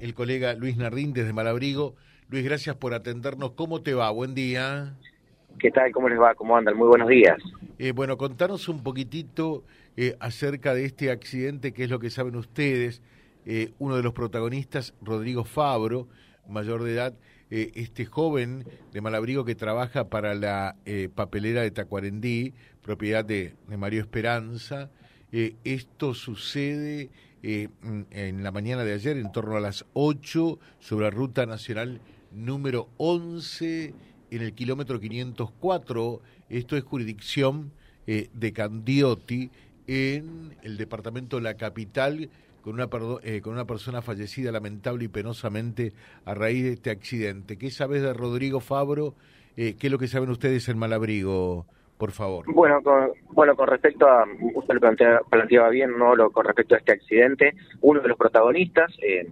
el colega Luis Nardín desde Malabrigo. Luis, gracias por atendernos. ¿Cómo te va? Buen día. ¿Qué tal? ¿Cómo les va? ¿Cómo andan? Muy buenos días. Eh, bueno, contanos un poquitito eh, acerca de este accidente, qué es lo que saben ustedes. Eh, uno de los protagonistas, Rodrigo Fabro, mayor de edad, este joven de Malabrigo que trabaja para la papelera de Tacuarendí, propiedad de, de Mario Esperanza. esto sucede eh, en la mañana de ayer, en torno a las 8, sobre la ruta nacional número 11, en el kilómetro 504. Esto es jurisdicción eh, de Candioti, en el departamento de la capital, con una, eh, con una persona fallecida lamentable y penosamente a raíz de este accidente. ¿Qué sabes de Rodrigo Fabro? ¿Qué es lo que saben ustedes en Malabrigo? Por favor. Bueno, con, bueno, con respecto a, usted lo planteaba bien, ¿no? Lo, con respecto a este accidente, uno de los protagonistas eh,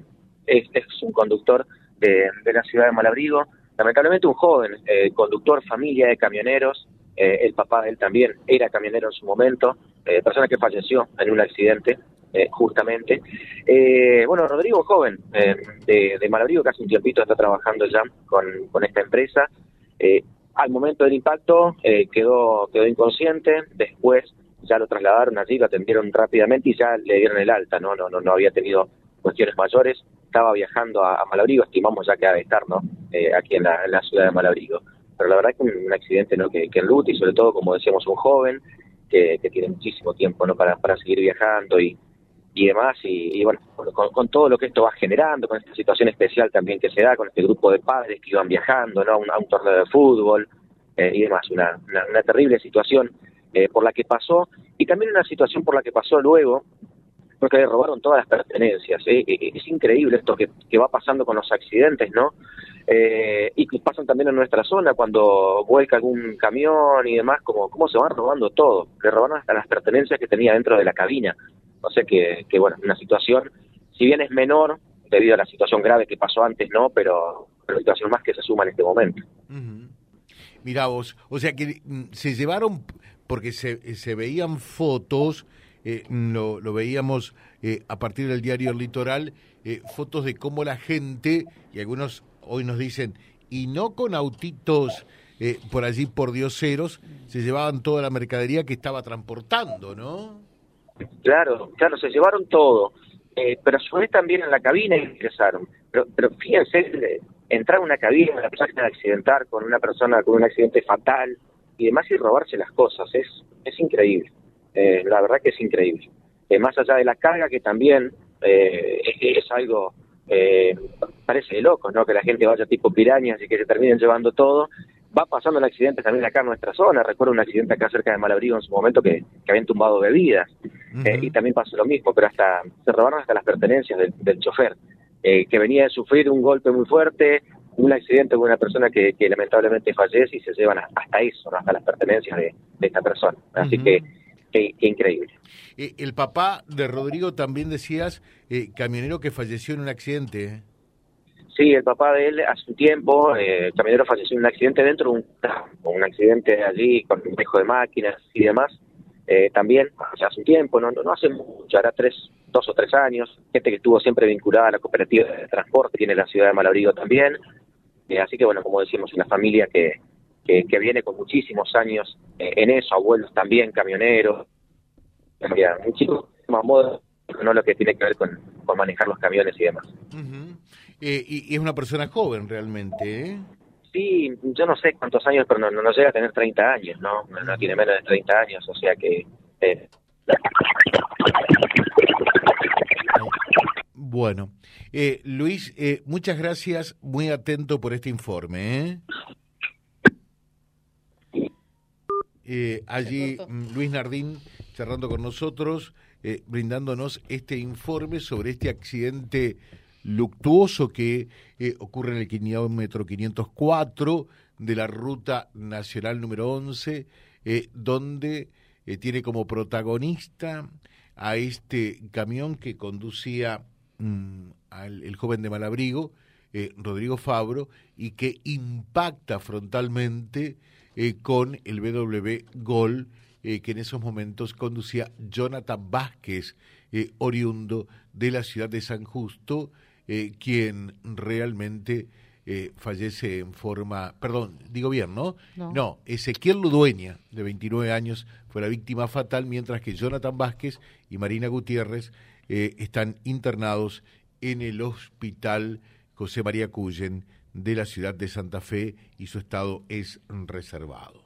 es, un conductor de, la ciudad de Malabrigo, lamentablemente un joven eh, conductor, familia de camioneros, eh, el papá de él también era camionero en su momento, persona que falleció en un accidente, justamente. bueno, Rodrigo, joven de, de Malabrigo, hace un tiempito está trabajando ya con, con esta empresa, al momento del impacto eh, quedó, quedó inconsciente, después ya lo trasladaron allí, lo atendieron rápidamente y ya le dieron el alta, no, no, no, no había tenido cuestiones mayores, estaba viajando a, Malabrigo, estimamos ya que ha de estar, ¿no? Eh, aquí en la, ciudad de Malabrigo. Pero la verdad que un, accidente, ¿no? Que, que enluta y sobre todo, como decíamos, un joven que, que tiene muchísimo tiempo, ¿no? Para, para seguir viajando y, y demás, y, bueno, con, todo lo que esto va generando, con esta situación especial también que se da, con este grupo de padres que iban viajando ¿no? a, un, torneo de fútbol eh, y demás, una, una, terrible situación eh, por la que pasó, y también una situación por la que pasó luego, porque le robaron todas las pertenencias. ¿eh? Es increíble esto que, que, va pasando con los accidentes, ¿no? y que pasan también en nuestra zona cuando vuelca algún camión y demás, como cómo se van robando todo. Le robaron hasta las pertenencias que tenía dentro de la cabina. O sea que, que bueno, una situación, si bien es menor, debido a la situación grave que pasó antes, no, pero, pero situación más que se suma en este momento. Mira vos, o sea que mm, se llevaron, porque se, se veían fotos, eh, lo, lo, veíamos eh, a partir del diario El Litoral, eh, fotos de cómo la gente, y algunos hoy nos dicen, y no con autitos por allí por dioseros, se llevaban toda la mercadería que estaba transportando, ¿no? Claro, claro, se llevaron todo, eh, pero vez también en la cabina ingresaron. Pero, fíjense, entrar a una cabina, una persona accidentar con una persona con un accidente fatal y demás y robarse las cosas, es, es increíble. Eh, la verdad que es increíble. Eh, más allá de la carga que también es, es, algo, parece de loco, ¿no? Que la gente vaya tipo pirañas y que se terminen llevando todo va pasando el accidente también acá en nuestra zona. Recuerdo un accidente acá cerca de Malabrigo en su momento que, habían tumbado bebidas. Eh, y también pasó lo mismo, pero hasta se robaron hasta las pertenencias del, chofer, eh, que venía de sufrir un golpe muy fuerte, un accidente con una persona que, lamentablemente fallece y se llevan hasta eso, hasta las pertenencias de, esta persona. Así que, qué increíble. Eh, el papá de Rodrigo también decías, camionero que falleció en un accidente. Sí, el papá de él hace un tiempo, eh, el camionero falleció en un accidente dentro de un un accidente allí con un dejo de máquinas y demás. Eh, también hace un tiempo, no, no, hace mucho, hará tres, dos o tres años, gente que estuvo siempre vinculada a la cooperativa de transporte, tiene la ciudad de Malabrigo también. Eh, así que bueno, como decimos, una familia que, que, viene con muchísimos años en eso, abuelos también, camioneros, muchísimo más modo, no lo que tiene que ver con, con manejar los camiones y demás. Eh, y, es una persona joven realmente, ¿eh? Sí, yo no sé cuántos años, pero no, no, llega a tener 30 años, ¿no? No tiene menos de 30 años, o sea que... Eh. Bueno, eh, Luis, eh, muchas gracias, muy atento por este informe. ¿eh? allí mm, Luis Nardín charlando con nosotros, brindándonos este informe sobre este accidente luctuoso que eh, ocurre en el kilómetro 504 de la ruta nacional número 11, eh, donde eh, tiene como protagonista a este camión que conducía mm, al el joven de Malabrigo, Rodrigo Fabro, y que impacta frontalmente con el BW Gol que en esos momentos conducía Jonathan Vázquez, oriundo de la ciudad de San Justo, eh, quien realmente eh, fallece en forma, perdón, digo bien, ¿no? ¿no? Ezequiel Ludueña, de 29 años, fue la víctima fatal, mientras que Jonathan Vázquez y Marina Gutiérrez están internados en el hospital José María Cuyen de la ciudad de Santa Fe y su estado es reservado